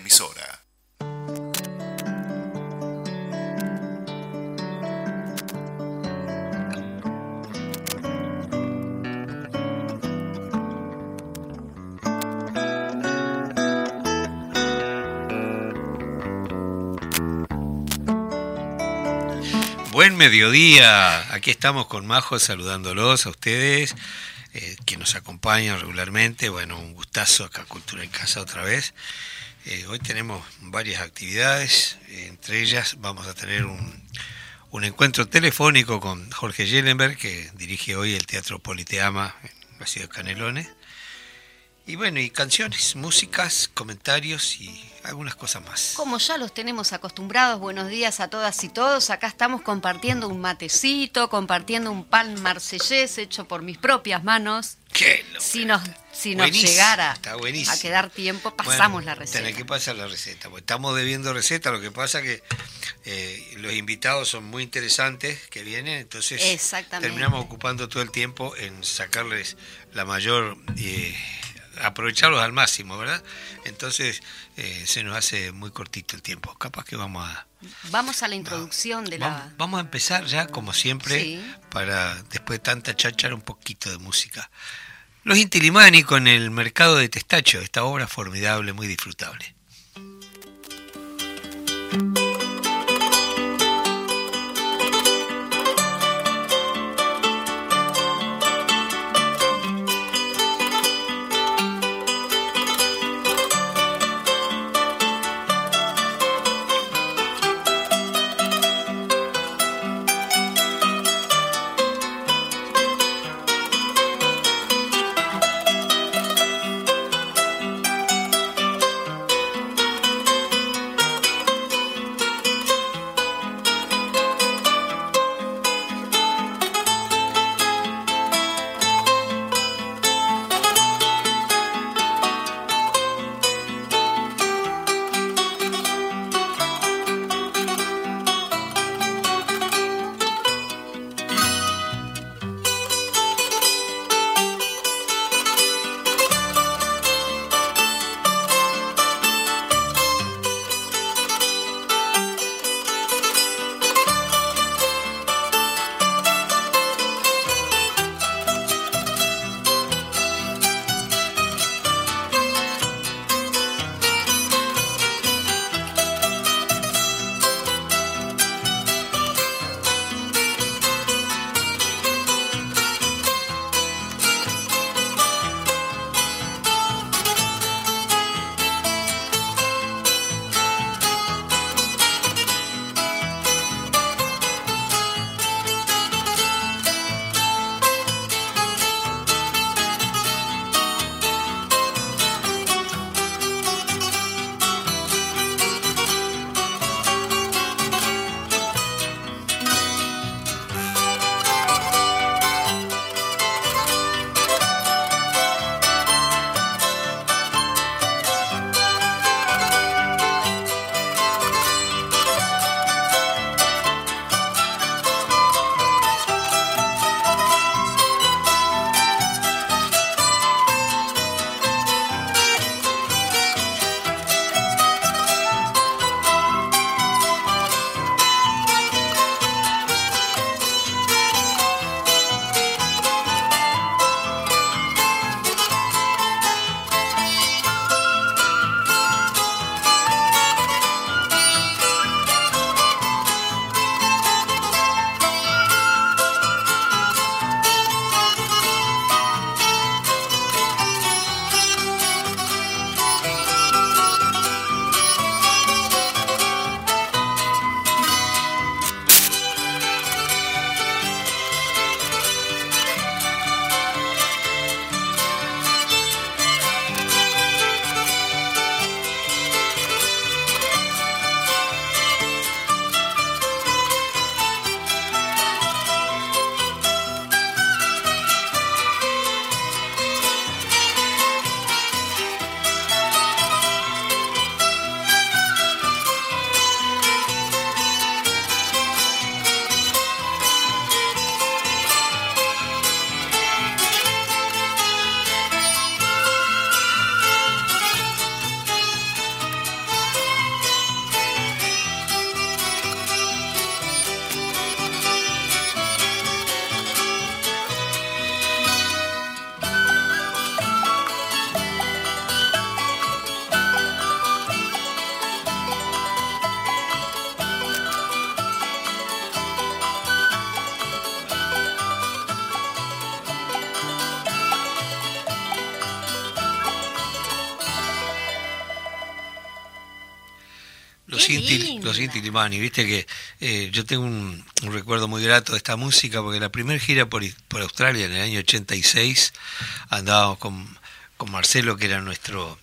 emisora. Buen mediodía, aquí estamos con Majo saludándolos a ustedes eh, que nos acompañan regularmente. Bueno, un gustazo acá Cultura en Casa otra vez. Eh, hoy tenemos varias actividades, entre ellas vamos a tener un, un encuentro telefónico con Jorge Yellenberg, que dirige hoy el Teatro Politeama en la ciudad de Canelones. Y bueno, y canciones, músicas, comentarios y algunas cosas más. Como ya los tenemos acostumbrados, buenos días a todas y todos. Acá estamos compartiendo un matecito, compartiendo un pan marsellés hecho por mis propias manos. ¡Qué Si nos, si nos llegara a quedar tiempo, pasamos Bueno, la receta. Tenés que pasar la receta, porque estamos debiendo receta, lo que pasa que eh, los invitados son muy interesantes que vienen, entonces terminamos ocupando todo el tiempo en sacarles la mayor, eh, aprovecharlos al máximo, ¿verdad? Entonces eh, se nos hace muy cortito el tiempo. Capaz que vamos a, Vamos a la introducción de la... vamos, vamos a empezar ya, como siempre, Sí. para después de tanta cháchara, un poquito de música. Los Intilimani con el mercado de Testacho, esta obra formidable, muy disfrutable. Inti, los Inti Limani, viste que eh, yo tengo un, recuerdo muy grato de esta música porque la primera gira por, por Australia en el año 86 andábamos con, con Marcelo, que era nuestro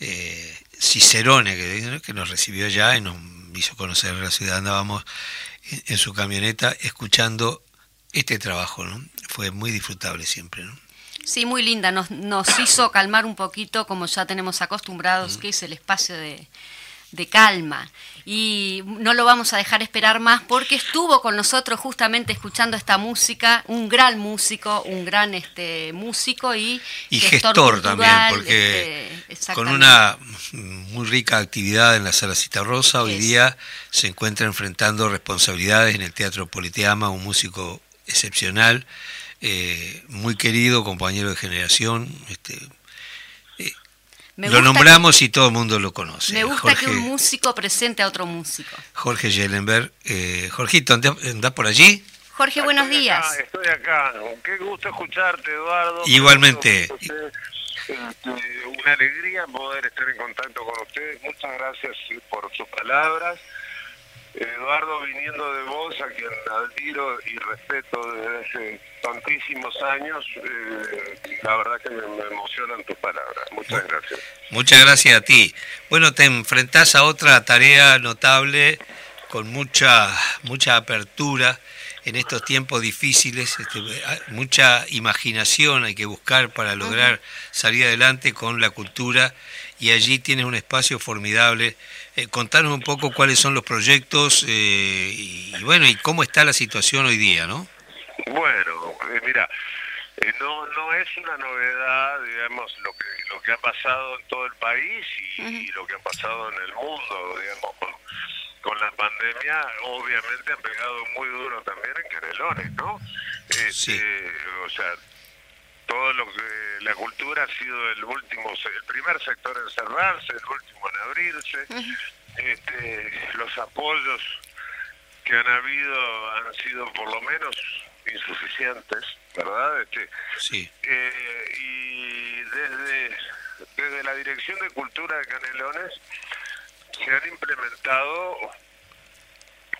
eh, Cicerone, que, que, nos recibió allá y nos hizo conocer la ciudad. Andábamos en, su camioneta escuchando este trabajo, ¿no? Fue muy disfrutable siempre, ¿no? Sí, muy linda. Nos, nos hizo calmar un poquito, como ya tenemos acostumbrados, que es el espacio de, de calma. Y no lo vamos a dejar esperar más porque estuvo con nosotros justamente escuchando esta música, un gran músico, un gran este músico y, y gestor, también, porque este, con una muy rica actividad en la Sala Cita Rosa, hoy día se encuentra enfrentando responsabilidades en el Teatro Politeama, un músico excepcional, eh, muy querido, compañero de generación, este, lo nombramos y todo el mundo lo conoce. Me gusta que un músico presente a otro músico. Jorge Yellenberg. Eh, Jorgito, ¿andás por allí? Jorge, buenos días. estoy acá. Qué gusto escucharte, Eduardo. Igualmente. Este, una alegría poder estar en contacto con ustedes. Muchas gracias por sus palabras. Eduardo, viniendo de vos, a quien admiro y respeto desde hace tantísimos años, eh, la verdad que me, emocionan tus palabras. Muchas gracias. Muchas gracias a ti. Bueno, te enfrentás a otra tarea notable con mucha, mucha apertura en estos tiempos difíciles, este, mucha imaginación hay que buscar para lograr salir adelante con la cultura y allí tienes un espacio formidable eh, contarnos un poco cuáles son los proyectos eh, y, bueno, y cómo está la situación hoy día, ¿no? Bueno, eh, mira, no no es una novedad, digamos, lo que lo que ha pasado en todo el país y, lo que ha pasado en el mundo, digamos, con, la pandemia, obviamente han pegado muy duro también en Canelones, ¿no? sí. Este, o sea, todo lo que la cultura ha sido el último, el primer sector en cerrarse, el último en abrirse. Este, los apoyos que han habido han sido por lo menos insuficientes, ¿verdad? Este, sí. Eh, y desde, desde la Dirección de Cultura de Canelones se han implementado,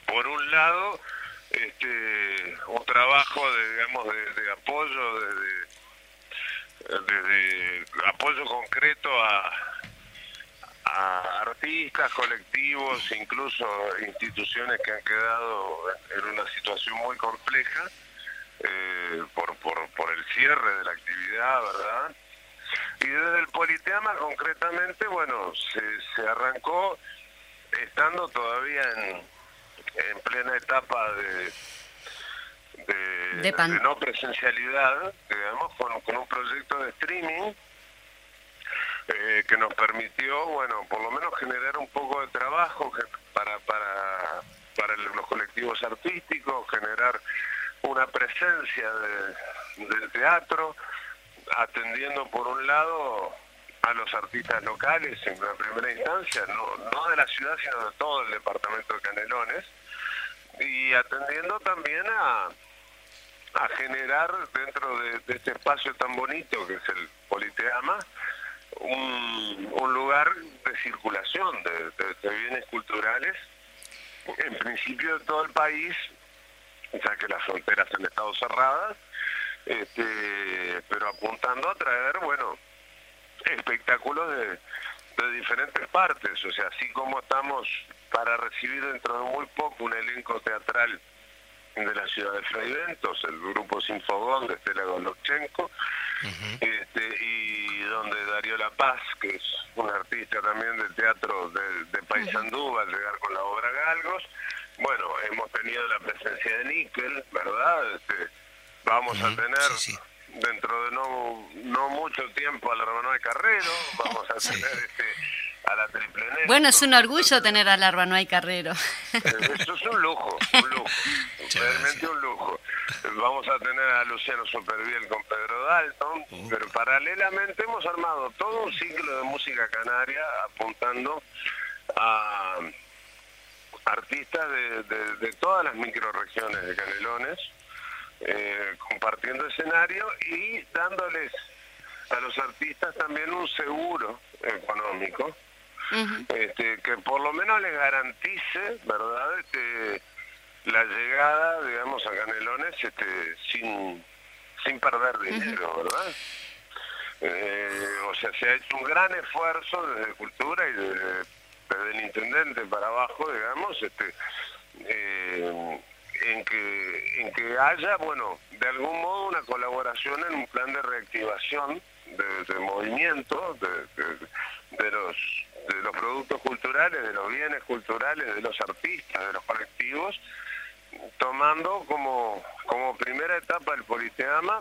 por un lado, este, un trabajo de, digamos, de, de apoyo, de, desde apoyo concreto a, a artistas, colectivos, incluso instituciones que han quedado en una situación muy compleja eh, por, por, el cierre de la actividad, ¿verdad? Y desde el Politeama concretamente, bueno, se, se arrancó estando todavía en, en plena etapa de de, no presencialidad, digamos, con, un proyecto de streaming eh, que nos permitió, bueno, por lo menos generar un poco de trabajo para, para, para los colectivos artísticos, generar una presencia del teatro, atendiendo por un lado a los artistas locales en la primera instancia, no, no de la ciudad, sino de todo el departamento de Canelones, y atendiendo también a, generar dentro de, este espacio tan bonito que es el Politeama un, lugar de circulación de, bienes culturales, en principio de todo el país, ya que las fronteras han estado cerradas, este, pero apuntando a traer, bueno, espectáculos de diferentes partes, o sea, así como estamos para recibir dentro de muy poco un elenco teatral de la ciudad de Fraiventos, el grupo Sinfogón de Estela Golovchenko, este, y donde Darío La Paz, que es un artista también del teatro de, de Paysandú, va a llegar con la obra Galgos. Bueno, hemos tenido la presencia de Níquel, ¿verdad? Este, vamos a tener dentro de no, no mucho tiempo a la hermano de Carrero, vamos a tener este a la triple Bueno, es un orgullo tener a Larva, no hay carrero. Eso es un lujo, un lujo, realmente un lujo. Vamos a tener a Luciano Superviel con Pedro Dalton, uh. pero paralelamente hemos armado todo un ciclo de música canaria apuntando a artistas de, todas las microregiones de Canelones, eh, compartiendo escenario y dándoles a los artistas también un seguro económico este, que por lo menos les garantice, ¿verdad? Este, la llegada, digamos, a Canelones este, sin, sin perder dinero, ¿verdad? Eh, o sea, se ha hecho un gran esfuerzo desde Cultura y desde, el Intendente para abajo, digamos, este, eh, en, que, en que haya, bueno, de algún modo una colaboración en un plan de reactivación de, movimiento de, los, de los productos culturales, de los bienes culturales, de los artistas, de los colectivos, tomando como, como primera etapa el Politeama,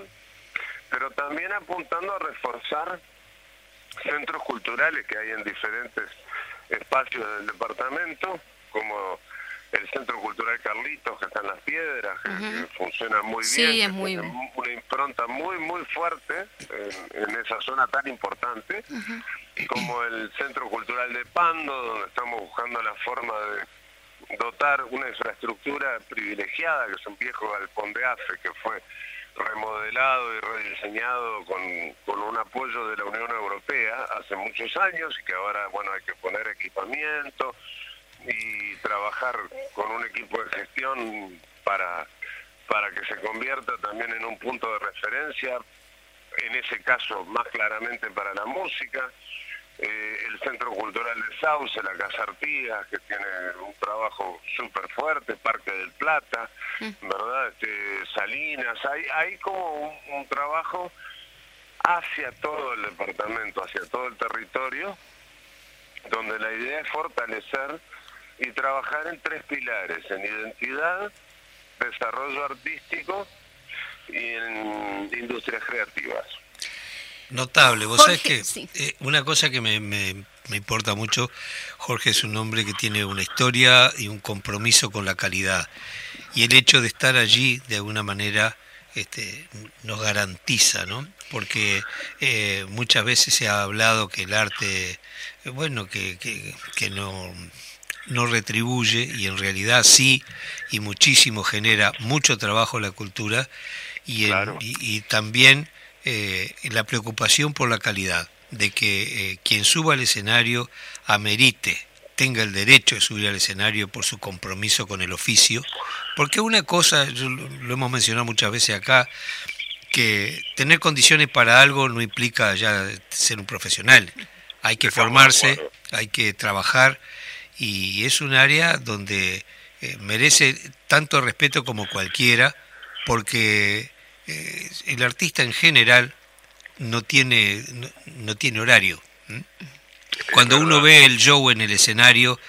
pero también apuntando a reforzar centros culturales que hay en diferentes espacios del departamento, como el Centro Cultural Carlitos, que está en Las Piedras, que, funciona muy bien, es muy... una impronta muy, muy fuerte en, esa zona tan importante, como el Centro Cultural de Pando, donde estamos buscando la forma de dotar una infraestructura privilegiada, que es un viejo galpón de AFE, que fue remodelado y rediseñado con, con un apoyo de la Unión Europea hace muchos años y que ahora bueno hay que poner equipamiento y trabajar con un equipo de gestión para para que se convierta también en un punto de referencia en ese caso más claramente para la música eh, el Centro Cultural de Sauce, la Casa Artigas, que tiene un trabajo súper fuerte, Parque del Plata, mm. ¿verdad? Este, Salinas, hay, hay como un, trabajo hacia todo el departamento, hacia todo el territorio, donde la idea es fortalecer y trabajar en tres pilares, en identidad, desarrollo artístico y en industrias creativas. Notable. Vos sabés que eh, una cosa que me, me, importa mucho, Jorge es un hombre que tiene una historia y un compromiso con la calidad. Y el hecho de estar allí, de alguna manera, este, nos garantiza, ¿no? Porque eh, muchas veces se ha hablado que el arte, eh, bueno, que, que, no, no retribuye y en realidad sí, y muchísimo genera mucho trabajo la cultura y, y también eh, la preocupación por la calidad, de que eh, quien suba al escenario amerite, tenga el derecho de subir al escenario por su compromiso con el oficio, porque una cosa, lo hemos mencionado muchas veces acá, que tener condiciones para algo no implica ya ser un profesional, hay que formarse, hay que trabajar y es un área donde eh, merece tanto respeto como cualquiera, porque eh, el artista en general no tiene, no, tiene horario. Cuando uno ve el show en el escenario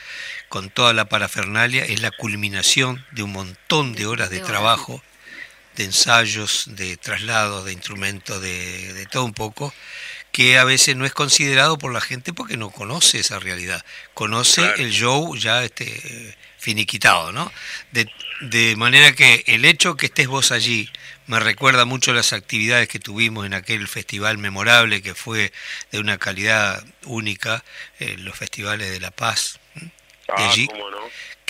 con toda la parafernalia, es la culminación de un montón de horas de trabajo, de ensayos, de traslados, de instrumentos, de, de todo un poco, que a veces no es considerado por la gente porque no conoce esa realidad. Conoce el show ya este, finiquitado, ¿no? De, de manera que el hecho que estés vos allí me recuerda mucho las actividades que tuvimos en aquel festival memorable que fue de una calidad única, eh, los festivales de La Paz. Ah, allí,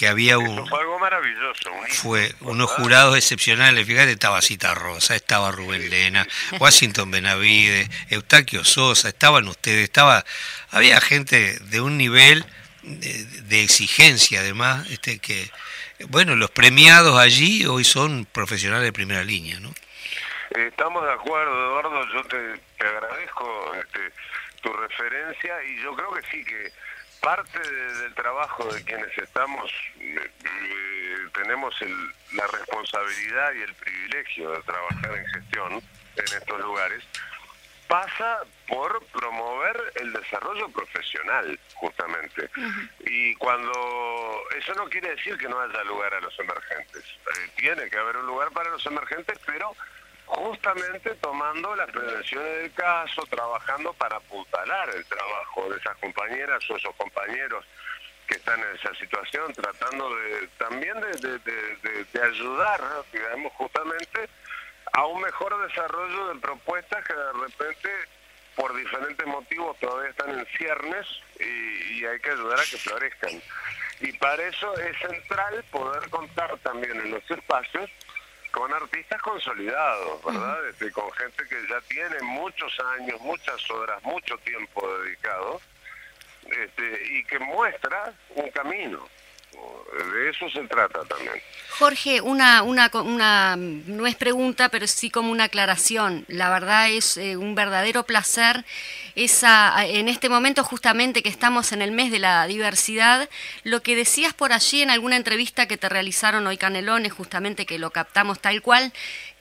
que había un... fue algo maravilloso. fue unos jurados excepcionales, fíjate, estaba Cita Rosa, estaba Rubén Lena, Washington Benavide, Eustaquio Sosa, estaban ustedes, estaba... Había gente de un nivel de, exigencia además, este que bueno, los premiados allí hoy son profesionales de primera línea, ¿no? Estamos de acuerdo, Eduardo, yo te, agradezco este, tu referencia y yo creo que sí, que parte del trabajo de quienes estamos, eh, eh, tenemos la responsabilidad y el privilegio de trabajar en gestión en estos lugares, pasa por promover el desarrollo profesional, justamente. Y cuando eso no quiere decir que no haya lugar a los emergentes. Eh, tiene que haber un lugar para los emergentes, pero justamente tomando las prevenciones del caso, trabajando para apuntalar el trabajo de esas compañeras o esos compañeros que están en esa situación, tratando de también de, de, de ayudar, digamos, justamente a un mejor desarrollo de propuestas que de repente por diferentes motivos todavía están en ciernes y, hay que ayudar a que florezcan. Y para eso es central poder contar también en los espacios con artistas consolidados, ¿verdad? Este, con gente que ya tiene muchos años, muchas horas, mucho tiempo dedicado este, y que muestra un camino. De eso se trata también. Jorge, una, una, una, no es pregunta, pero sí como una aclaración. La verdad es eh, un verdadero placer esa, en este momento justamente que estamos en el mes de la diversidad, lo que decías por allí en alguna entrevista que te realizaron hoy Canelones, justamente que lo captamos tal cual,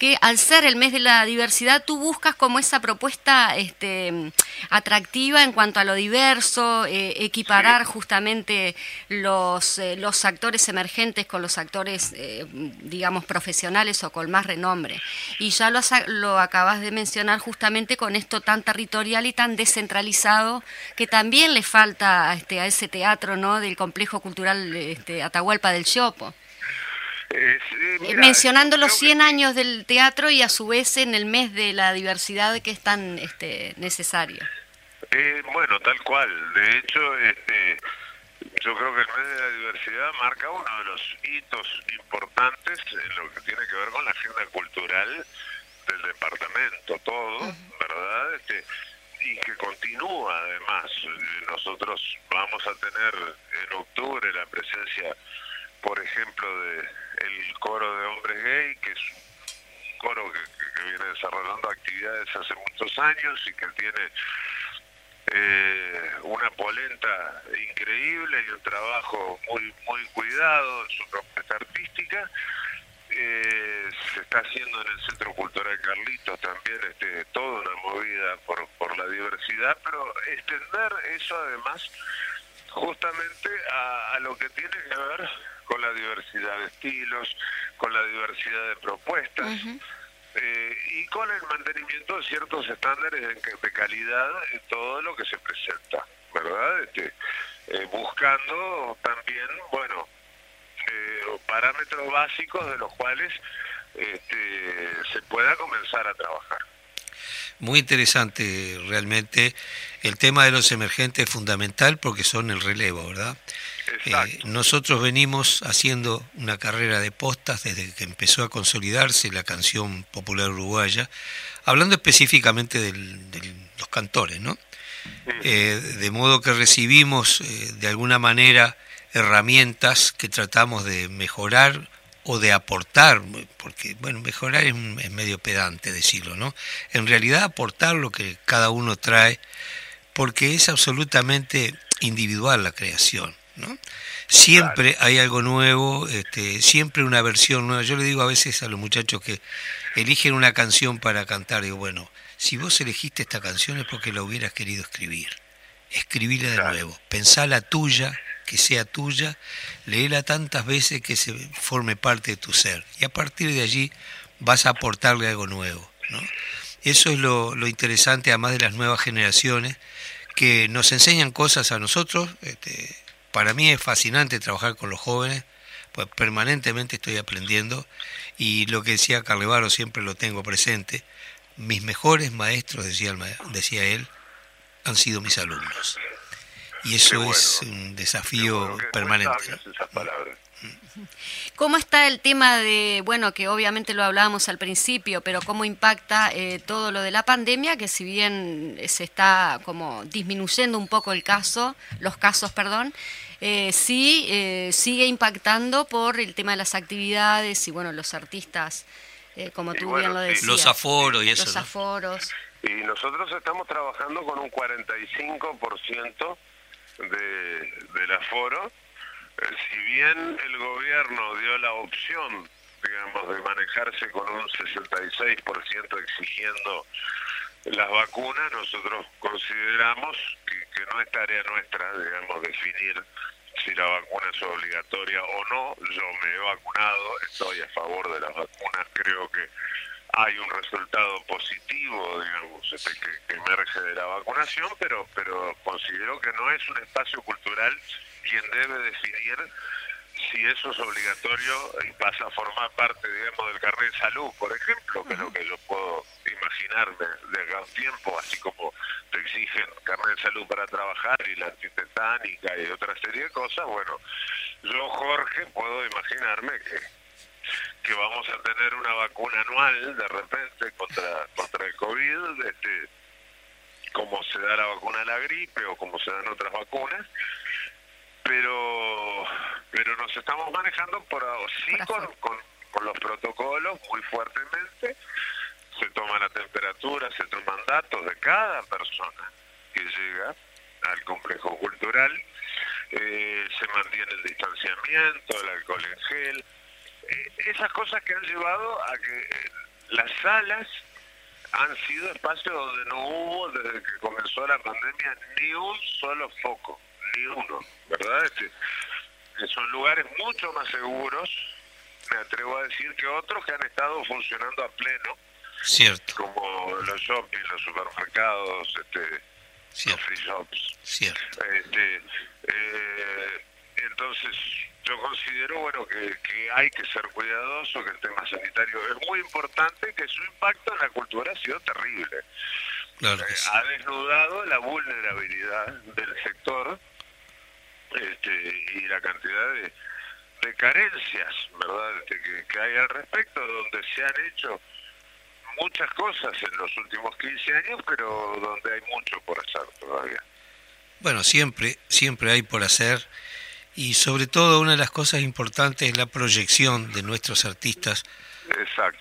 que al ser el mes de la diversidad tú buscas como esa propuesta este, atractiva en cuanto a lo diverso, eh, equiparar justamente los, eh, los actores emergentes con los actores, eh, digamos, profesionales o con más renombre. Y ya lo, lo acabas de mencionar justamente con esto tan territorial y tan descentralizado que también le falta este, a ese teatro ¿no? del complejo cultural este, Atahualpa del Chopo. Eh, mencionando los 100 años del teatro y a su vez en el mes de la diversidad que es tan este, necesario. Eh, bueno, tal cual. De hecho, este, yo creo que el mes de la diversidad marca uno de los hitos importantes en lo que tiene que ver con la agenda cultural del departamento, todo, ¿verdad? Este, y que continúa además. Nosotros vamos a tener en octubre la presencia, por ejemplo, de el coro de hombres gay, que es un coro que, viene desarrollando actividades hace muchos años y que tiene eh, una polenta increíble y un trabajo muy muy cuidado en su propuesta artística. Eh, se está haciendo en el Centro Cultural Carlitos también este, toda una movida por, por la diversidad, pero extender eso además justamente a, a lo que tiene que ver con la diversidad de estilos, con la diversidad de propuestas. Eh, y con el mantenimiento de ciertos estándares de, calidad en todo lo que se presenta, ¿verdad? Este, eh, buscando también, bueno, eh, parámetros básicos de los cuales este, se pueda comenzar a trabajar. Muy interesante realmente. El tema de los emergentes es fundamental porque son el relevo, ¿verdad? Eh, nosotros venimos haciendo una carrera de postas desde que empezó a consolidarse la canción popular uruguaya, hablando específicamente de los cantores, ¿no? Eh, de modo que recibimos eh, de alguna manera herramientas que tratamos de mejorar o de aportar, porque bueno, mejorar es, es, medio pedante decirlo, ¿no? En realidad aportar lo que cada uno trae, porque es absolutamente individual la creación. ¿no? Siempre hay algo nuevo, este, siempre una versión nueva. Yo le digo a veces a los muchachos que eligen una canción para cantar, digo, bueno, si vos elegiste esta canción es porque la hubieras querido escribir. Escribirla de nuevo, pensá la tuya, que sea tuya, léela tantas veces que se forme parte de tu ser. Y a partir de allí vas a aportarle algo nuevo. ¿no? Eso es lo, lo interesante, además de las nuevas generaciones, que nos enseñan cosas a nosotros, este, para mí es fascinante trabajar con los jóvenes, pues permanentemente estoy aprendiendo y lo que decía Carlevaro siempre lo tengo presente. Mis mejores maestros, decía, decía él, han sido mis alumnos. Y eso es un desafío permanente. ¿Cómo está el tema de, bueno, que obviamente lo hablábamos al principio, pero cómo impacta eh, todo lo de la pandemia, que si bien se está como disminuyendo un poco el caso, los casos, perdón, eh, sí eh, sigue impactando por el tema de las actividades y, bueno, los artistas, eh, como tú bien lo decías. Los aforos y eso. Los aforos. Y nosotros estamos trabajando con un 45% de, del aforo si bien el gobierno dio la opción, digamos, de manejarse con un 66% exigiendo las vacunas, nosotros consideramos que, no es tarea nuestra, digamos, definir si la vacuna es obligatoria o no. Yo me he vacunado, estoy a favor de las vacunas, creo que hay un resultado positivo, digamos, este, que, que emerge de la vacunación, pero, pero considero que no es un espacio cultural quien debe definir si eso es obligatorio y pasa a formar parte, digamos, del carnet de salud, por ejemplo, que es lo que yo puedo imaginarme de acá un tiempo, así como te exigen carnet de salud para trabajar y la antitetánica y otra serie de cosas, bueno, yo, Jorge, puedo imaginarme que que vamos a tener una vacuna anual de repente contra contra el COVID este como se da la vacuna de la gripe o como se dan otras vacunas, pero pero nos estamos manejando por sí con, con, los protocolos muy fuertemente, se toma la temperatura, se toman datos de cada persona que llega al complejo cultural, eh, se mantiene el distanciamiento, el alcohol en gel, esas cosas que han llevado a que eh, las salas han sido espacios donde no hubo desde que comenzó la pandemia ni un solo foco, ni uno, ¿verdad? Este, son lugares mucho más seguros, me atrevo a decir, que otros que han estado funcionando a pleno. Cierto. Como los shopping, los supermercados, este, los free shops. Cierto. Este, eh, entonces, yo considero bueno que, hay que ser cuidadoso, que el tema sanitario es muy importante, que su impacto en la cultura ha sido terrible. Claro eh, Ha desnudado la vulnerabilidad del sector este, y la cantidad de, carencias verdad este, que, hay al respecto, donde se han hecho muchas cosas en los últimos 15 años, pero donde hay mucho por hacer todavía. Bueno, siempre, siempre hay por hacer y sobre todo una de las cosas importantes es la proyección de nuestros artistas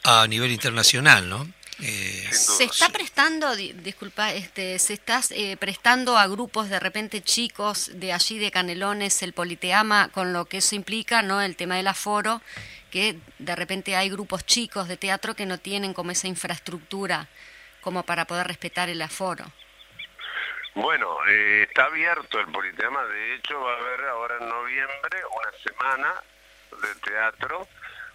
a nivel internacional, ¿no? Eh, se está prestando, disculpa, este, se está eh, prestando a grupos de repente chicos de allí de Canelones el Politeama con lo que eso implica, ¿no? El tema del aforo, que de repente hay grupos chicos de teatro que no tienen como esa infraestructura como para poder respetar el aforo. Bueno, eh, está abierto el Politeama, de hecho va a haber ahora en noviembre una semana de teatro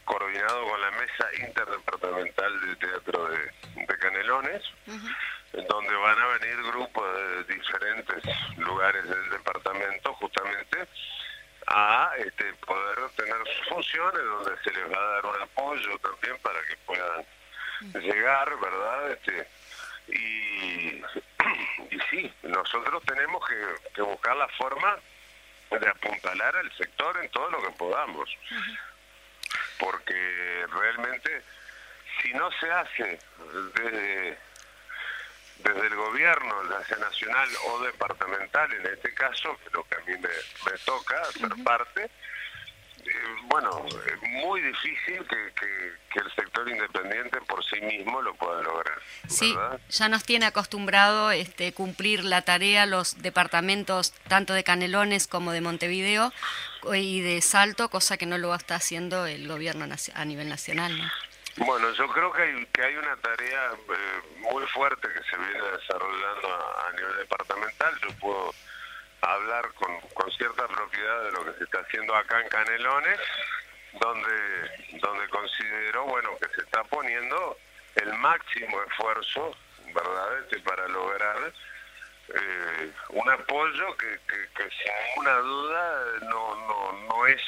coordinado con la Mesa Interdepartamental de Teatro de, Canelones, donde van a venir grupos de diferentes lugares del departamento justamente a este, poder tener sus funciones, donde se les va a dar un apoyo también para que puedan llegar, ¿verdad? Este, y, y sí, nosotros tenemos que, buscar la forma de apuntalar al sector en todo lo que podamos. Porque realmente si no se hace desde, desde el gobierno, ya nacional o departamental, en este caso, lo que a mí me, toca ser parte, bueno, es muy difícil que, que, el sector independiente por sí mismo lo pueda lograr. Sí, ya nos tiene acostumbrado este, cumplir la tarea los departamentos tanto de Canelones como de Montevideo y de Salto, cosa que no lo está haciendo el gobierno a nivel nacional. ¿no? Bueno, yo creo que hay, que hay una tarea eh, muy fuerte que se viene desarrollando a, nivel departamental. Yo puedo hablar con, con cierta propiedad de lo que se está haciendo acá en Canelones, donde, donde considero bueno que se está poniendo el máximo esfuerzo, ¿verdad?, este, para lograr eh, un apoyo que, que, sin una duda no, no, no es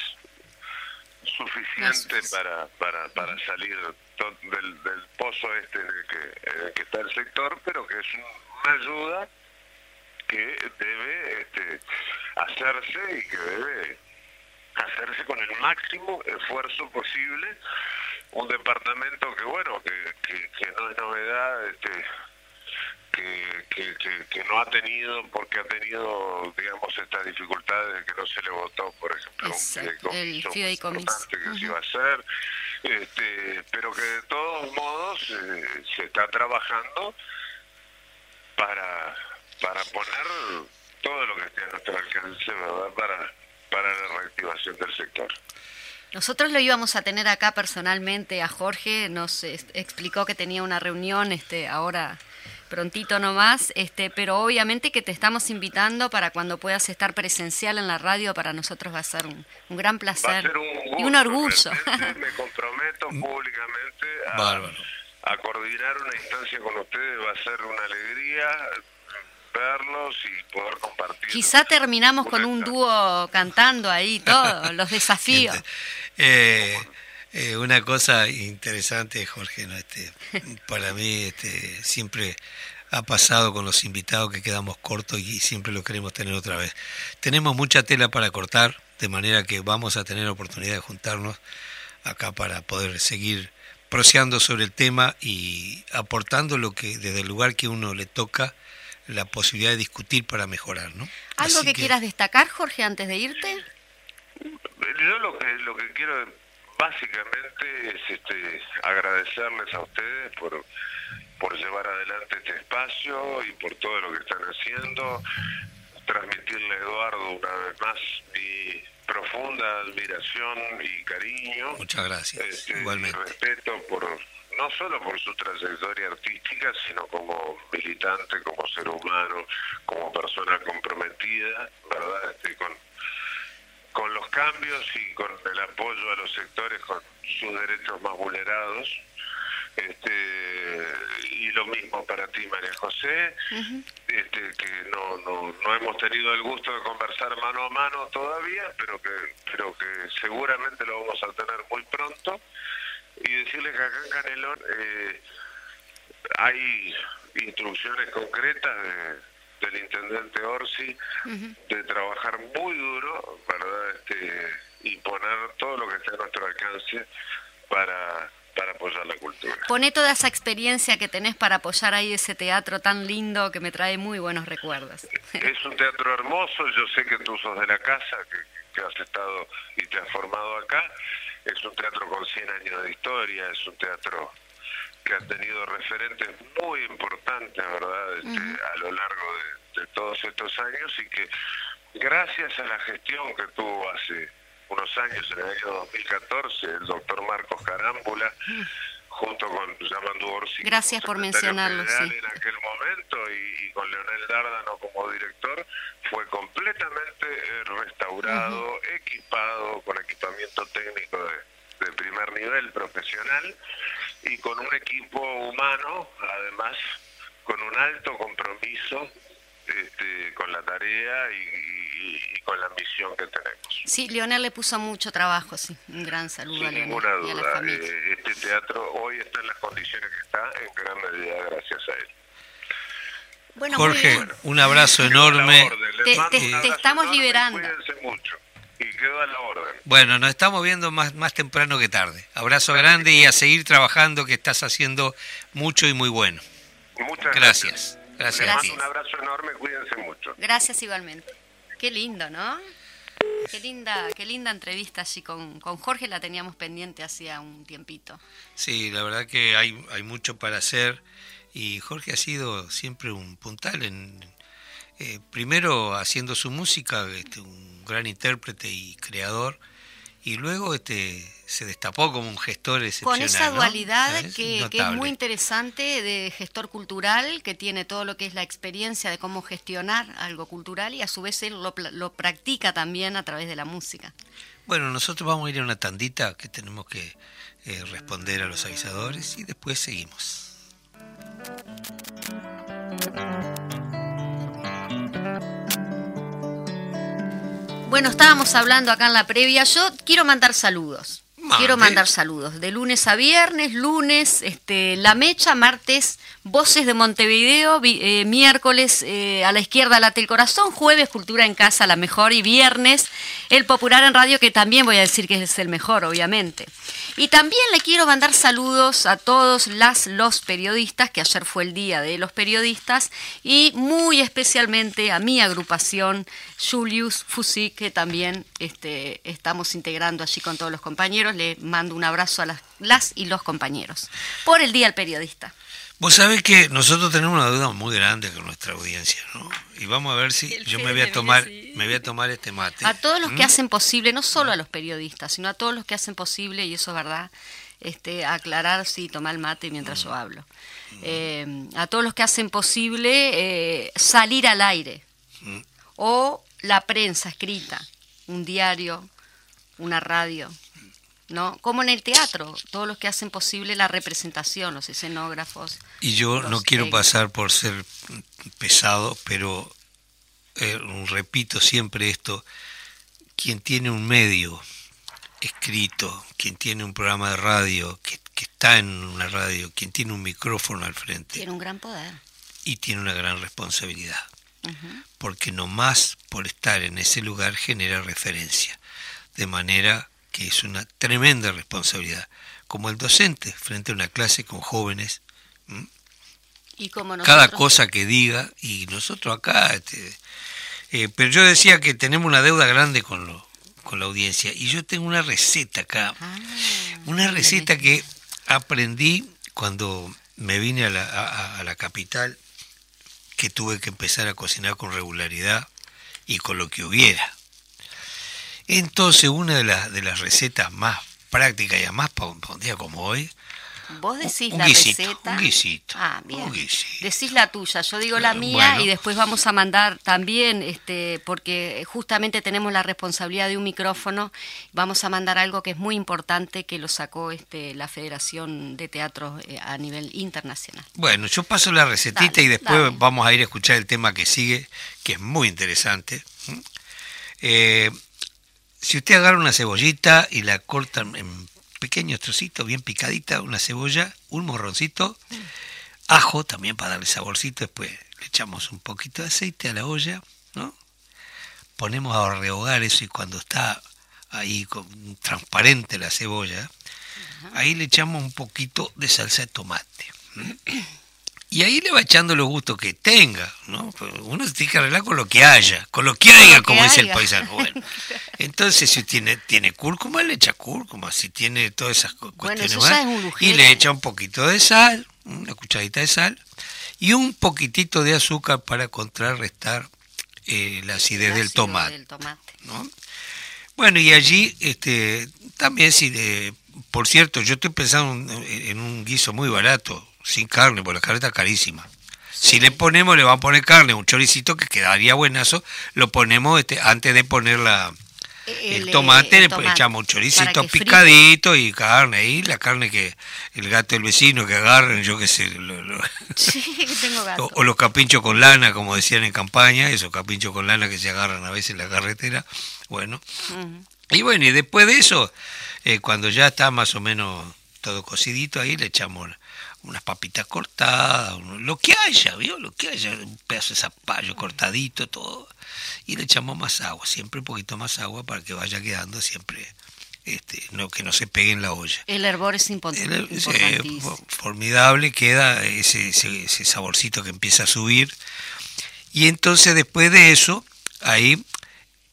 suficiente para, para, para salir del, del pozo este en el, que, que está el sector, pero que es una ayuda que debe este, hacerse y que debe hacerse con el máximo esfuerzo posible un departamento que bueno que, que, que no es novedad este que, que, no ha tenido, porque ha tenido, digamos, estas dificultades de que no se le votó, por ejemplo, un el fideicomiso. que se iba a hacer, este, pero que de todos modos eh, se está trabajando para, para poner todo lo que esté a nuestro alcance, ¿verdad?, para, para la reactivación del sector. Nosotros lo íbamos a tener acá personalmente a Jorge, nos explicó que tenía una reunión este ahora prontito nomás, este, pero obviamente que te estamos invitando para cuando puedas estar presencial en la radio, para nosotros va a ser un, gran placer y un orgullo. Me comprometo públicamente a, coordinar una instancia con ustedes, va a ser una alegría verlos y poder compartir. Quizá terminamos con un dúo cantando ahí, todos los desafíos. Eh, eh, una cosa interesante, Jorge, ¿no? este, para mí este, siempre ha pasado con los invitados que quedamos cortos y siempre lo queremos tener otra vez. Tenemos mucha tela para cortar, de manera que vamos a tener oportunidad de juntarnos acá para poder seguir proseando sobre el tema y aportando lo que desde el lugar que uno le toca la posibilidad de discutir para mejorar, ¿no? ¿Algo que, quieras destacar, Jorge, antes de irte? Yo lo que, lo que quiero básicamente es este, agradecerles a ustedes por, por llevar adelante este espacio y por todo lo que están haciendo, transmitirle a Eduardo una vez más mi profunda admiración y cariño. Muchas gracias. Este, Igualmente. respeto por no solo por su trayectoria artística, sino como militante, como ser humano, como persona comprometida, ¿verdad? Este, con, con los cambios y con el apoyo a los sectores con sus derechos más vulnerados. Este, y lo mismo para ti, María José, este, que no, no, no hemos tenido el gusto de conversar mano a mano todavía, pero que, pero que seguramente lo vamos a tener muy pronto. Y decirles que acá en Canelón eh, hay instrucciones concretas del intendente Orsi de trabajar muy duro, ¿verdad? Este, y poner todo lo que esté a nuestro alcance para para apoyar la cultura. Pone toda esa experiencia que tenés para apoyar ahí ese teatro tan lindo que me trae muy buenos recuerdos. Es un teatro hermoso, yo sé que tú sos de la casa, que, que has estado y te has formado acá. Es un teatro con 100 años de historia, es un teatro que ha tenido referentes muy importantes, ¿verdad?, este, a lo largo de, de todos estos años y que gracias a la gestión que tuvo hace unos años, en el año 2014, el doctor Marcos Carámbula, junto con Yamandu Orsi, Gracias por mencionarlo, general sí. en aquel momento y, y con Leonel Dárdano como director, fue completamente eh, restaurado, equipado con equipamiento técnico de, de primer nivel profesional y con un equipo humano, además, con un alto compromiso este, con la tarea y, y- y con la misión que tenemos. Sí, Leonel le puso mucho trabajo, sí. Un gran saludo a Sin ninguna y a la duda, familia. eh, este teatro hoy está en las condiciones que está, en gran medida gracias a él. bueno, Jorge, un abrazo enorme. Te- te- estamos liberando. Cuídense mucho. Y quedo a la orden. Bueno, nos estamos viendo más, más temprano que tarde. Abrazo grande y a seguir trabajando que estás haciendo mucho y muy bueno. Muchas Gracias. Gracias mando ti. un abrazo enorme, cuídense mucho. Gracias igualmente. Qué lindo, ¿no? Qué linda, qué linda entrevista allí con, con Jorge, la teníamos pendiente hacía un tiempito. Sí, la verdad que hay, hay mucho para hacer y Jorge ha sido siempre un puntal en eh, primero haciendo su música, este, un gran intérprete y creador y luego este se destapó como un gestor excepcional. Con esa dualidad que, que es muy interesante de gestor cultural, que tiene todo lo que es la experiencia de cómo gestionar algo cultural y a su vez él lo, lo practica también a través de la música. Bueno, nosotros vamos a ir a una tandita que tenemos que eh, responder a los avisadores y después seguimos. Bueno, estábamos hablando acá en la previa. Yo quiero mandar saludos. Mande. Quiero mandar saludos. De lunes a viernes, lunes, este, La Mecha, martes, Voces de Montevideo, vi- eh, miércoles, eh, a la izquierda late el corazón, jueves, Cultura en Casa, la mejor, y viernes, El Popular en Radio, que también voy a decir que es el mejor, obviamente. Y también le quiero mandar saludos a todos las, los periodistas, que ayer fue el día de los periodistas, y muy especialmente a mi agrupación, Julius Fusi, que también este, estamos integrando allí con todos los compañeros. Le mando un abrazo a las, las y los compañeros. Por el Día del Periodista. Vos sabés que nosotros tenemos una deuda muy grande con nuestra audiencia, ¿no? Y vamos a ver si El yo me voy a tomar, me voy a tomar este mate. A todos los que ¿Mm? hacen posible, no solo a los periodistas, sino a todos los que hacen posible, y eso es verdad, este, aclarar, sí, tomar el mate mientras yo hablo. Eh, a todos los que hacen posible eh, salir al aire. Mm. O la prensa escrita, un diario, una radio. ¿no? Como en el teatro, todos los que hacen posible la representación, los escenógrafos. Y yo no quiero pasar por ser pesado, pero eh, repito siempre esto, quien tiene un medio escrito, quien tiene un programa de radio, que, que está en una radio, quien tiene un micrófono al frente Tiene un gran poder. y tiene una gran responsabilidad, Ujú. porque no más por estar en ese lugar genera referencia, de manera que es una tremenda responsabilidad, como el docente frente a una clase con jóvenes. Y como cada cosa que diga y nosotros acá este, eh, pero yo decía que tenemos una deuda grande con lo, con la audiencia y yo tengo una receta acá Ah, una receta que aprendí cuando me vine a la, a- a la capital que tuve que empezar a cocinar con regularidad y con lo que hubiera. Entonces una de las de las recetas más prácticas y además para un, pa' un día como hoy Vos decís un la guisito, receta. un guisito, Ah, bien. un guisito. Decís la tuya, yo digo la Eh, mía bueno. y después vamos a mandar también, este, porque justamente tenemos la responsabilidad de un micrófono, vamos a mandar algo que es muy importante que lo sacó este, la Federación de Teatro eh, a nivel internacional. Bueno, yo paso la recetita Dale, y después dale. vamos a ir a escuchar el tema que sigue, que es muy interesante. Eh, si usted agarra una cebollita y la corta en pequeños trocitos, bien picadita, una cebolla, un morroncito, ajo también para darle saborcito, después le echamos un poquito de aceite a la olla, ¿no? Ponemos a rehogar eso y cuando está ahí con, transparente la cebolla, ahí le echamos un poquito de salsa de tomate. Y ahí le va echando los gustos que tenga, ¿no? Uno se tiene que arreglar con lo que haya, con lo que haya, como dice el paisano. Bueno, entonces si tiene, tiene cúrcuma, le echa cúrcuma, si tiene todas esas Bueno, cuestiones eso más, es y le echa un poquito de sal, una cucharadita de sal, y un poquitito de azúcar para contrarrestar eh, la acidez El del tomate. del tomate. ¿no? Bueno, y allí este, también, si de- por cierto, yo estoy pensando en, en un guiso muy barato, sin carne, porque la carne está carísima. Si le ponemos, le vamos a poner carne, un choricito que quedaría buenazo, lo ponemos este, antes de poner la, el, eh, tomate, el le tomate, echamos un choricito picadito y carne ahí, la carne que el gato del vecino que agarren, yo qué sé, lo- lo- Sí, tengo gato. o, o los capinchos con lana, como decían en campaña, esos capinchos con lana que se agarran a veces en la carretera, bueno. Y bueno, y después de eso, eh, cuando ya está más o menos todo cocidito, ahí le echamos unas papitas cortadas, lo que haya, ¿vio? Lo que haya, un pedazo de zapallo cortadito, todo. Y le echamos más agua, siempre un poquito más agua para que vaya quedando siempre, este, no que no se pegue en la olla. El hervor es import- El- ese, importantísimo. fo- formidable queda ese, ese, ese saborcito que empieza a subir. Y entonces después de eso, ahí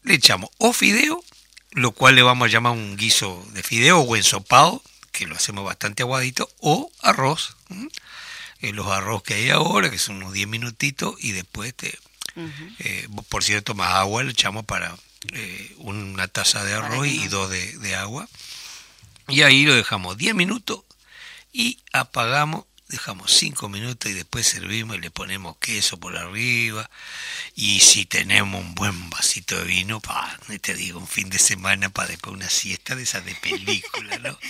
le echamos o fideo, lo cual le vamos a llamar un guiso de fideo o ensopado, que lo hacemos bastante aguadito, o arroz. Eh, los arroz que hay ahora, que son unos 10 minutitos, y después, te, Ujú. eh, por cierto, más agua le echamos para eh, una taza de arroz y dos de, de agua. Y ahí lo dejamos 10 minutos y apagamos, dejamos 5 minutos y después servimos y le ponemos queso por arriba. Y si tenemos un buen vasito de vino, pa, te digo, un fin de semana para después una siesta de esas de película, ¿no?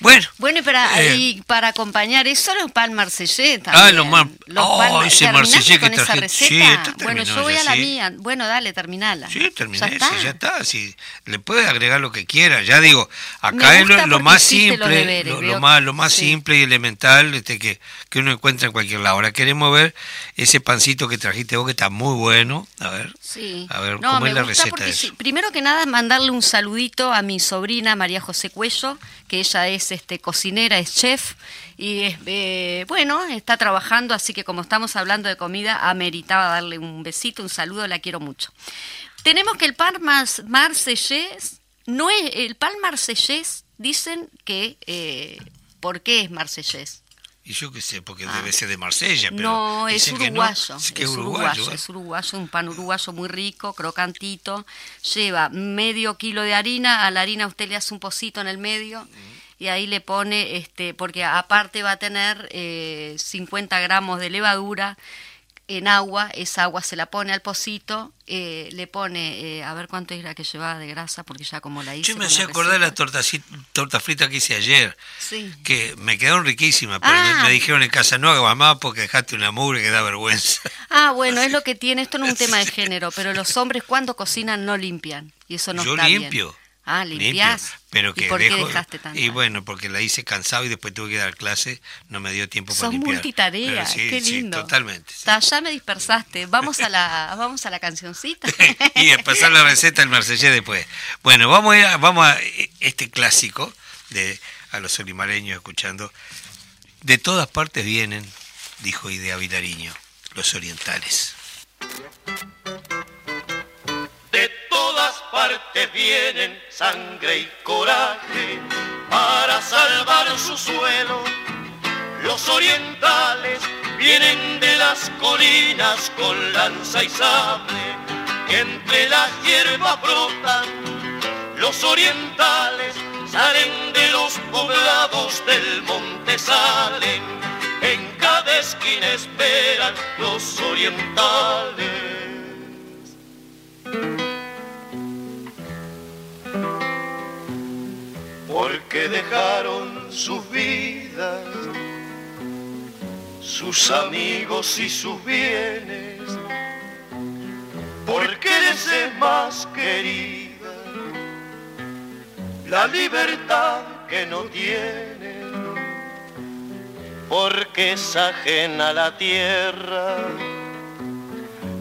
Bueno, Bueno, y para, Eh. y para acompañar eso, los pan marsellés Ah, también. los mar- oh, pan- ese ¿terminaste marsellés que esa receta? sí, bueno, yo voy a la sí. mía. Bueno, dale, terminala. Sí, terminé ya está. ya está. sí. le puede agregar lo que quiera. Ya digo, acá es lo, más los simple, deberes, lo, más, lo más simple y elemental este, que, que uno encuentra en cualquier lado. Ahora queremos ver ese pancito que trajiste vos que está muy bueno. A ver. Sí. A ver, no, ¿cómo es la receta de eso? primero que nada mandarle un saludito a mi sobrina María José Cuello, que ella es este cocinera, es chef y es, eh, bueno, está trabajando, así que como estamos hablando de comida, ameritaba darle un besito, un saludo, la quiero mucho. Tenemos que el pan mars- marsellés no es el pan marsellés dicen que eh, ¿por qué es marsellés? Y yo qué sé, porque Ah. debe ser de Marsella. Pero No, es uruguayo. Que es es uruguayo, uruguayo. ¿eh? es uruguayo, un pan uruguayo muy rico, crocantito. Lleva medio kilo de harina, a la harina usted le hace un pocito en el medio y ahí le pone, este, porque aparte va a tener eh, 50 gramos de levadura en agua, esa agua se la pone al pocito, eh, le pone, eh, a ver cuánto era que llevaba de grasa, porque ya como la hice. Yo me hacía la acordar de las tortas torta fritas que hice ayer. Sí. que me quedaron riquísimas, pero Ah. me, me dijeron en casa, no hagas mamá porque dejaste una mugre que da vergüenza. Ah, bueno, es lo que tiene, esto no es un tema de género, pero los hombres cuando cocinan no limpian, y eso no Yo está bien. Ah, limpio, pero que ¿Y por dejo- qué dejaste tanto? Y bueno, porque la hice cansado y después tuve que dar clase, no me dio tiempo para Sos limpiar. multitarea, sí, qué sí, lindo. totalmente. sí. Ta, ya me dispersaste. Vamos a la, vamos a la cancioncita. y a pasar la receta del marsellés después. Bueno, vamos a, vamos a este clásico de a los olimareños escuchando. De todas partes vienen dijo Idea Vilariño, los orientales. Partes vienen sangre y coraje para salvar su suelo. Los orientales vienen de las colinas con lanza y sable, entre las hierbas brotan. Los orientales salen de los poblados del monte, salen, en cada esquina esperan los orientales. Porque dejaron sus vidas, sus amigos y sus bienes, porque les es más querido la libertad que no tiene, porque es ajena la tierra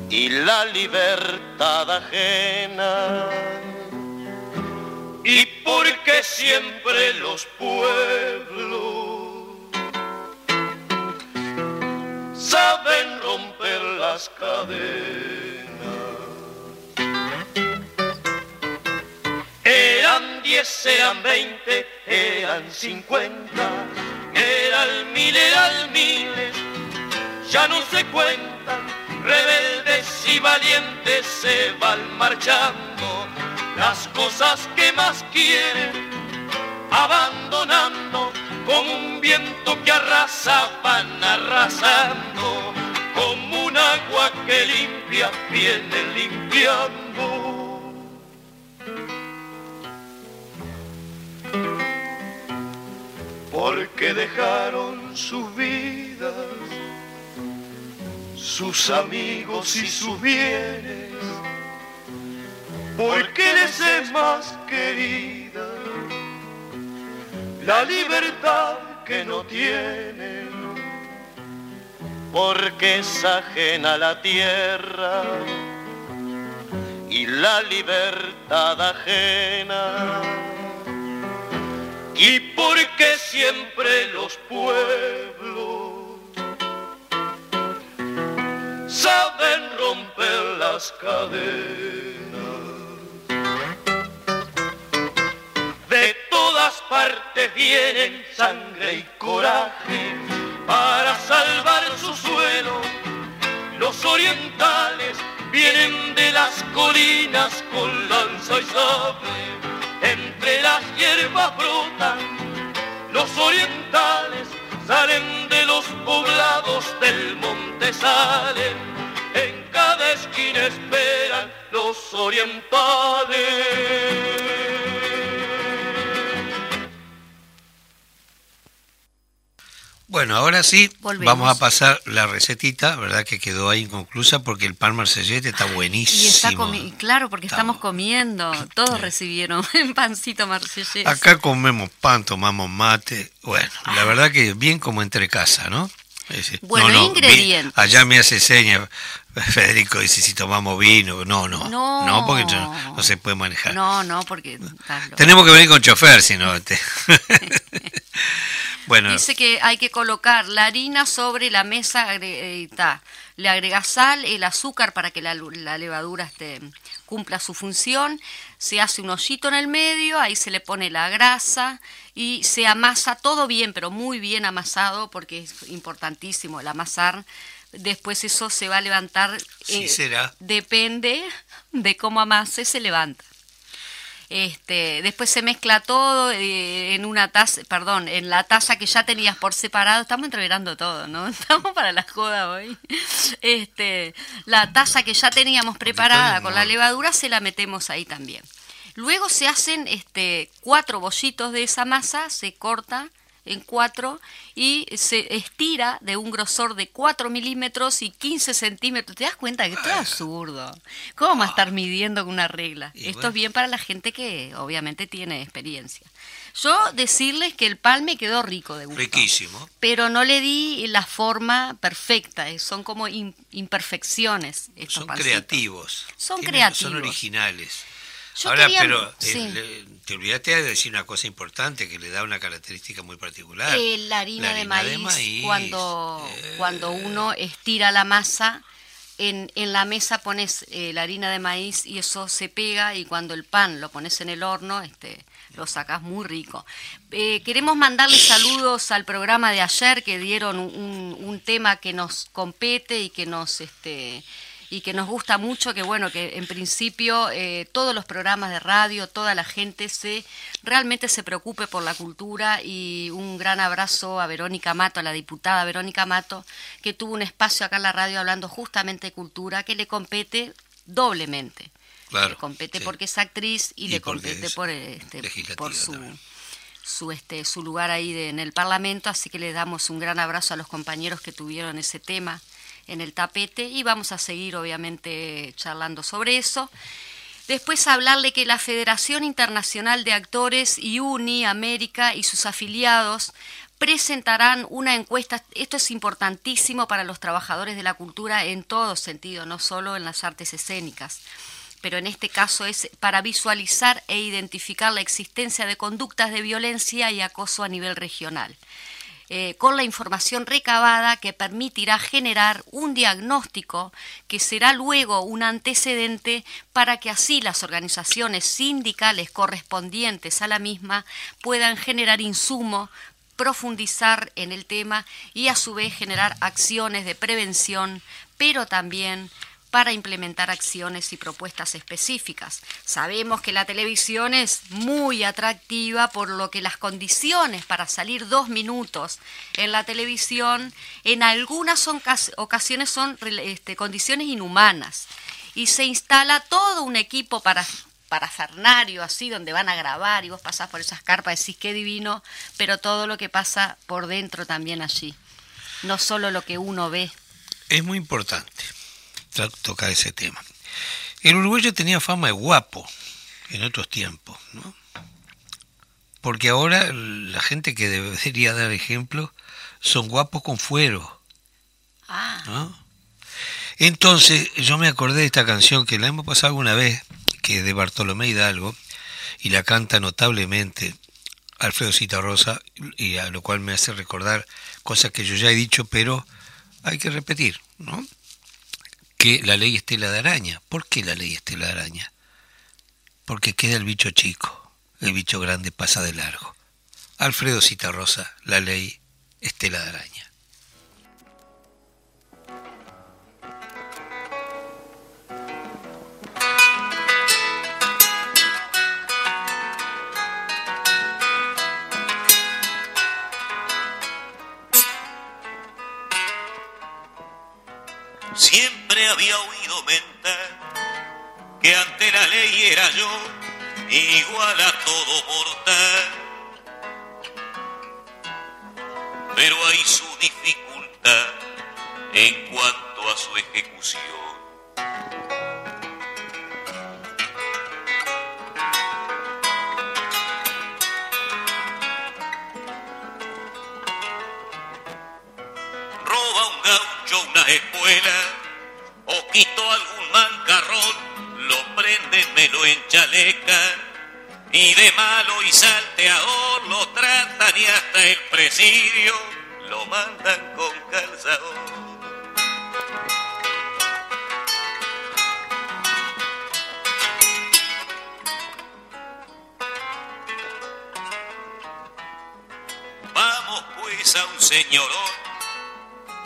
y la libertad ajena. Y porque siempre los pueblos saben romper las cadenas. Eran diez, sean veinte, eran cincuenta, eran mil, eran miles, ya no se cuentan, rebeldes y valientes se van marchando, las cosas que más quieren, abandonando, como un viento que arrasa, van arrasando, como un agua que limpia, viene limpiando. porque dejaron sus vidas, sus amigos y sus bienes, porque les es más querida la libertad que no tienen, porque es ajena la tierra y la libertad ajena. Y porque siempre los pueblos saben romper las cadenas. De todas partes vienen sangre y coraje para salvar su suelo. Los orientales vienen de las colinas con lanza y sable entre las hierbas brotan, los orientales salen de los poblados del monte, salen, en cada esquina esperan los orientales. Bueno, ahora sí, vamos a pasar la recetita, ¿verdad? Que quedó ahí inconclusa porque el pan marsellete está buenísimo. Y está claro, porque estamos comiendo, todos recibieron un pancito marsellete. Acá comemos pan, tomamos mate, bueno, la verdad que bien como entre casa, ¿no? bueno, ingredientes. allá me hace seña Federico dice si tomamos vino, no, no, no, porque no, se puede manejar. No, no, porque tenemos que venir con chofer, si no. Dice que hay que colocar la harina sobre la mesa, eh, le agrega sal, el azúcar para que la, levadura este, cumpla su función, se hace un hoyito en el medio, ahí se le pone la grasa y se amasa todo bien, pero muy bien amasado porque es importantísimo el amasar. Después eso se va a levantar. Sí, eh, será. Depende de cómo amase, se levanta. Este, después se mezcla todo eh, en una taza, perdón, en la taza que ya tenías por separado. Estamos entreverando todo, ¿no? Estamos para la joda hoy. Este, la taza que ya teníamos preparada con la levadura se la metemos ahí también. Luego se hacen este, cuatro bollitos de esa masa, se corta en cuatro y se estira de un grosor de 4 milímetros y 15 centímetros. ¿Te das cuenta que esto es absurdo? ¿Cómo va a estar midiendo con una regla? esto es bien para la gente que obviamente tiene experiencia. Yo decirles que el pan me quedó rico de gusto. Riquísimo. Pero no le di la forma perfecta, eh, son como imperfecciones. Estos son creativos. Son creativos. Son originales. Ahora, pero eh, te olvidaste de decir una cosa importante que le da una característica muy particular. Eh, la harina, de, maíz, cuando, eh. cuando uno estira la masa, en, en la mesa pones la harina de maíz y eso se pega y cuando el pan lo pones en el horno, este, lo sacas muy rico. queremos mandarle saludos al programa de ayer que dieron un, un tema que nos compete y que nos... Este, y que nos gusta mucho, que bueno, que en principio eh, todos los programas de radio, toda la gente se realmente se preocupe por la cultura y un gran abrazo a Verónica Mato, a la diputada Verónica Mato, que tuvo un espacio acá en la radio hablando justamente de cultura, que le compete doblemente. Claro, le compete porque es actriz y, le compete por, este, por su su este su lugar ahí en el Parlamento, así que le damos un gran abrazo a los compañeros que tuvieron ese tema en el tapete y vamos a seguir obviamente charlando sobre eso. Después hablarle que la Federación Internacional de Actores y UNI América y sus afiliados presentarán una encuesta, esto es importantísimo para los trabajadores de la cultura en todo sentido, no solo en las artes escénicas, pero en este caso es para visualizar e identificar la existencia de conductas de violencia y acoso a nivel regional. Eh, con la información recabada que permitirá generar un diagnóstico que será luego un antecedente para que así las organizaciones sindicales correspondientes a la misma puedan generar insumo profundizar en el tema y a su vez generar acciones de prevención, pero también para implementar acciones y propuestas específicas. Sabemos que la televisión es muy atractiva, por lo que las condiciones para salir dos minutos en la televisión en algunas ocasiones son este, condiciones inhumanas y se instala todo un equipo para para Fernario, así, donde van a grabar y vos pasás por esas carpas decís qué divino, pero todo lo que pasa por dentro también allí, no solo lo que uno ve. Es muy importante tocar ese tema. El uruguayo tenía fama de guapo en otros tiempos, ¿no? Porque ahora la gente que debería dar ejemplo son guapos con fuero. Ah. Entonces, yo me acordé de esta canción que la hemos pasado alguna vez, que es de Bartolomé Hidalgo, y la canta notablemente Alfredo Citarrosa, y a lo cual me hace recordar cosas que yo ya he dicho, pero hay que repetir, ¿no? Que la ley Estela de Araña. ¿Por qué la ley Estela de Araña? Porque queda el bicho chico, el bicho grande pasa de largo. Alfredo Citarrosa, la ley Estela de Araña. Había oído mentar que ante la ley era yo igual a todo mortal. Pero hay su dificultad en cuanto a su ejecución. Roba un gaucho una escuela quito algún mancarrón, lo prenden, me lo enchalecan, y de malo y salteador lo tratan y hasta el presidio lo mandan con calzador. Vamos pues a un señorón,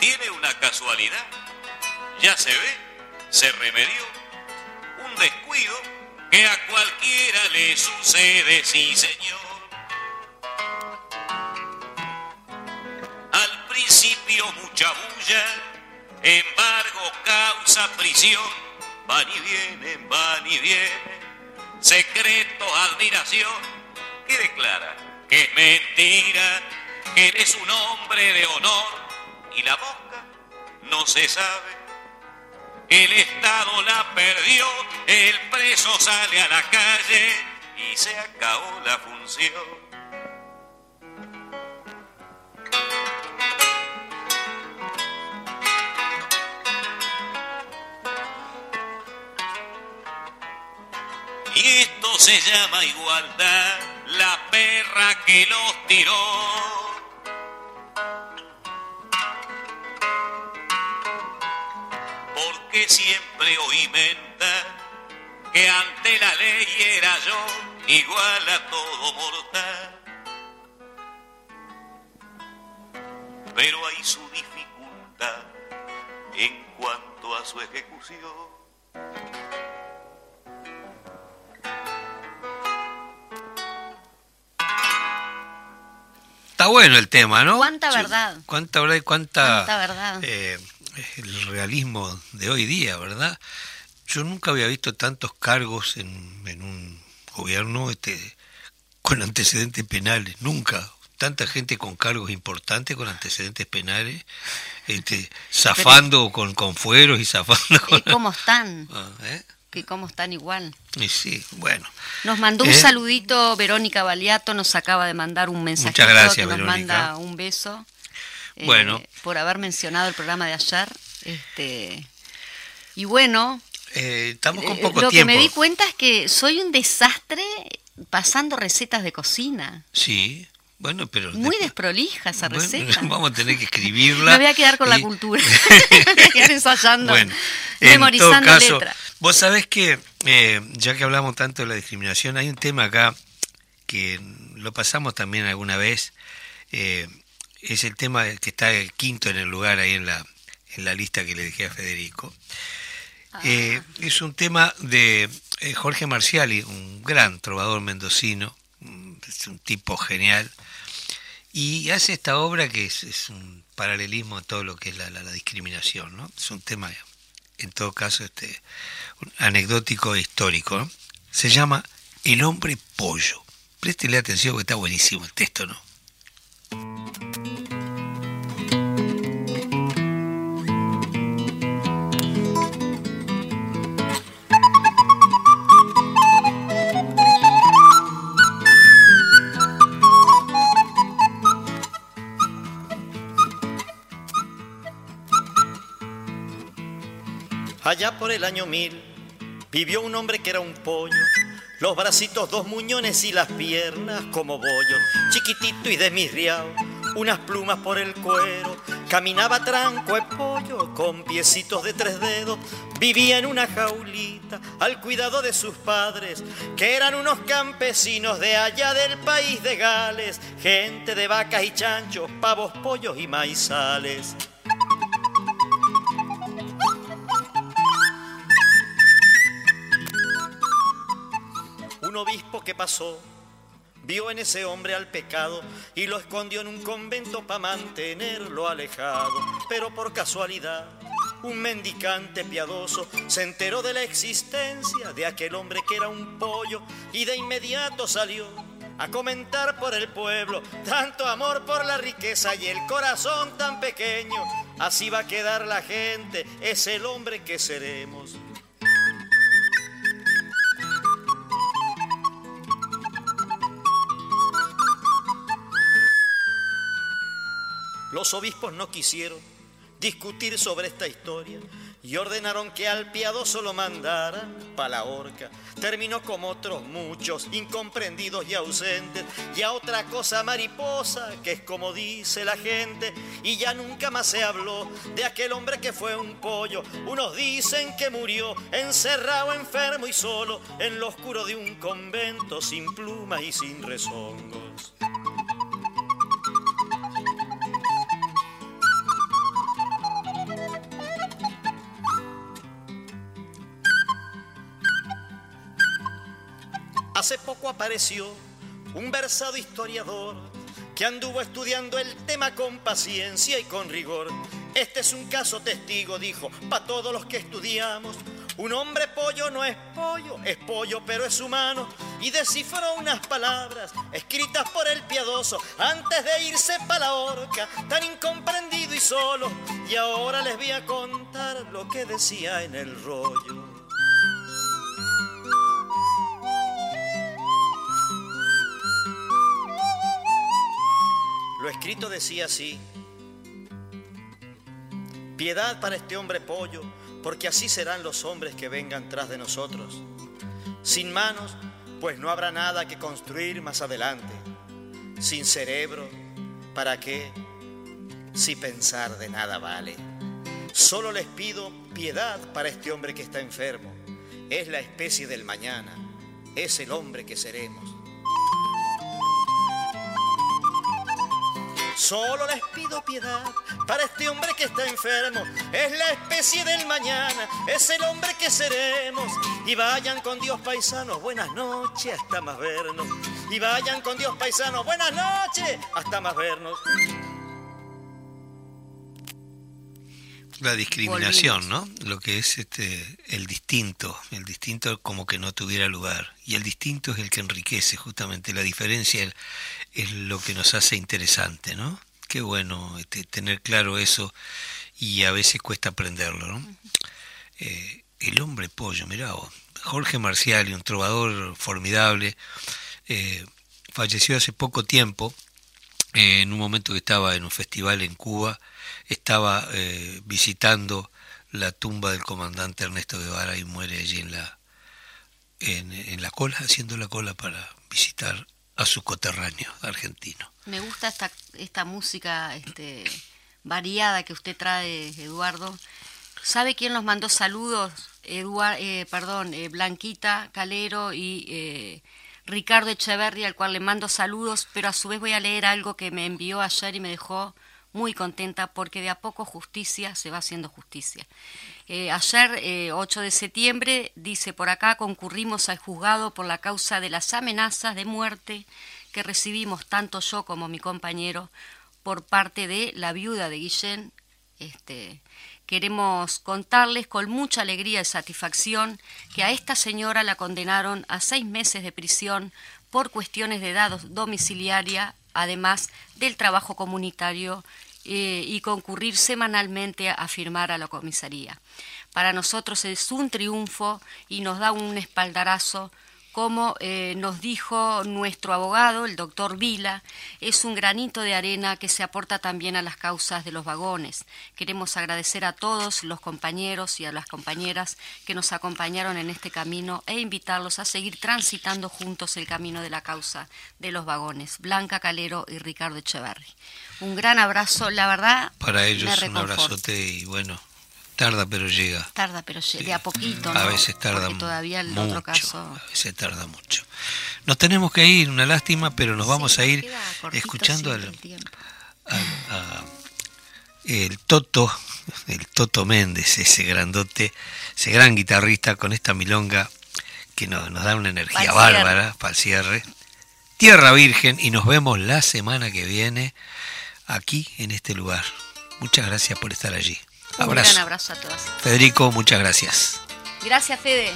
tiene una casualidad. Ya se ve, se remedió. Un descuido que a cualquiera le sucede, sí señor. Al principio mucha bulla, embargo causa prisión, van y vienen, van y vienen, secreto, admiración, que declara que es mentira, que eres un hombre de honor y la boca no se sabe el Estado la perdió, el preso sale a la calle y se acabó la función. Y esto se llama igualdad, la perra que los tiró. Porque siempre oí mentar que ante la ley era yo igual a todo mortal. Pero hay su dificultad en cuanto a su ejecución. Está bueno el tema, ¿no? Cuánta verdad. Cuánta verdad y cuánta, Cuánta verdad. eh, el realismo de hoy día, ¿verdad? Yo nunca había visto tantos cargos en, en un gobierno este, con antecedentes penales, nunca. Tanta gente con cargos importantes, con antecedentes penales, este, zafando con, con fueros y zafando con... ¿Y cómo están? Ah, ¿eh? Que cómo están igual. Y sí, bueno. Nos mandó un Eh. saludito Verónica Baliato, nos acaba de mandar un mensajito Muchas gracias, que nos Verónica. manda un beso. Eh, Bueno. por haber mencionado el programa de ayer. Este, y bueno, Eh, estamos con eh, poco lo tiempo. que me di cuenta es que soy un desastre pasando recetas de cocina. Sí, bueno, pero... Muy de- desprolija esa Bueno, receta. vamos a tener que escribirla. Me voy a quedar con la cultura. Me voy a quedar ensayando, Bueno, memorizando en todo caso, vos sabés que, eh, ya que hablamos tanto de la discriminación, hay un tema acá que lo pasamos también alguna vez, eh, es el tema que está el quinto en el lugar ahí en la, en la lista que le dejé a Federico. Eh, es un tema de eh, Jorge Marciali, un gran trovador mendocino, es un tipo genial, y hace esta obra que es, es un paralelismo a todo lo que es la, la- la discriminación, ¿no? Es un tema, en todo caso, este, anecdótico e histórico, ¿no? Se llama El hombre pollo. Préstele atención porque está buenísimo el texto, ¿no? Allá por el año mil vivió un hombre que era un pollo, los bracitos dos muñones y las piernas como bollos, chiquitito y desmirriado, unas plumas por el cuero, caminaba tranco el pollo con piecitos de tres dedos, vivía en una jaulita al cuidado de sus padres, que eran unos campesinos de allá del país de Gales, gente de vacas y chanchos, pavos, pollos y maizales. Obispo que pasó vio en ese hombre al pecado y lo escondió en un convento para mantenerlo alejado. Pero por casualidad, un mendicante piadoso se enteró de la existencia de aquel hombre que era un pollo y de inmediato salió a comentar por el pueblo tanto amor por la riqueza y el corazón tan pequeño. Así va a quedar la gente, es el hombre que seremos. Los obispos no quisieron discutir sobre esta historia y ordenaron que al piadoso lo mandaran pa' la horca. Terminó como otros muchos, incomprendidos y ausentes, y a otra cosa mariposa, que es como dice la gente, y ya nunca más se habló de aquel hombre que fue un pollo. Unos dicen que murió encerrado, enfermo y solo, en lo oscuro de un convento, sin plumas y sin rezongos. Hace poco apareció un versado historiador que anduvo estudiando el tema con paciencia y con rigor. Este es un caso testigo, dijo, para todos los que estudiamos. Un hombre pollo no es pollo, es pollo pero es humano. Y descifró unas palabras escritas por el piadoso antes de irse para la horca, tan incomprendido y solo. Y ahora les voy a contar lo que decía en el rollo. Escrito decía así, piedad para este hombre pollo, porque así serán los hombres que vengan tras de nosotros. Sin manos, pues no habrá nada que construir más adelante. Sin cerebro, ¿para qué? Si pensar de nada vale. Solo les pido piedad para este hombre que está enfermo. Es la especie del mañana, es el hombre que seremos. Solo les pido piedad para este hombre que está enfermo. Es la especie del mañana, es el hombre que seremos. Y vayan con Dios paisanos, buenas noches, hasta más vernos. Y vayan con Dios paisanos, buenas noches, hasta más vernos. La discriminación, ¿no? Lo que es este el distinto, el distinto como que no tuviera lugar. Y el distinto es el que enriquece justamente. La diferencia es, lo que nos hace interesante, ¿no? Qué bueno este, tener claro eso y a veces cuesta aprenderlo, ¿no? Eh, el hombre pollo, mirá vos. Jorge Marcial, un trovador formidable, eh, falleció hace poco tiempo, eh, en un momento que estaba en un festival en Cuba, estaba eh, visitando la tumba del comandante Ernesto Guevara y muere allí en la, en, la cola, haciendo la cola para visitar a su coterráneo argentino. Me gusta esta, esta música este, variada que usted trae, Eduardo. ¿Sabe quién nos mandó saludos? Eduard, eh, perdón, eh, Blanquita Calero y Ricardo Echeverri, al cual le mando saludos, pero a su vez voy a leer algo que me envió ayer y me dejó muy contenta porque de a poco justicia se va haciendo justicia. Eh, ayer, 8 eh, de septiembre, dice por acá, concurrimos al juzgado por la causa de las amenazas de muerte que recibimos tanto yo como mi compañero por parte de la viuda de Guillén. Este, queremos contarles con mucha alegría y satisfacción que a esta señora la condenaron a seis meses de prisión por cuestiones de edad domiciliaria además del trabajo comunitario eh, y concurrir semanalmente a firmar a la comisaría. Para nosotros es un triunfo y nos da un espaldarazo como eh, nos dijo nuestro abogado, el doctor Vila, es un granito de arena que se aporta también a las causas de los vagones. Queremos agradecer a todos los compañeros y a las compañeras que nos acompañaron en este camino e invitarlos a seguir transitando juntos el camino de la causa de los vagones. Blanca Calero y Ricardo Echeverri. Un gran abrazo, la verdad. Para ellos un abrazote y bueno, Tarda pero llega. Tarda pero llega, de a poquito. ¿no? A veces tarda Porque todavía el otro caso. A veces tarda mucho. Nos tenemos que ir, una lástima, pero nos vamos a ir escuchando al, el Toto, el Toto Méndez, ese grandote, ese gran guitarrista con esta milonga que nos, nos da una energía bárbara para el cierre. Tierra Virgen y nos vemos la semana que viene aquí en este lugar. Muchas gracias por estar allí. Un gran abrazo a todas. Federico, muchas gracias. Gracias, Fede.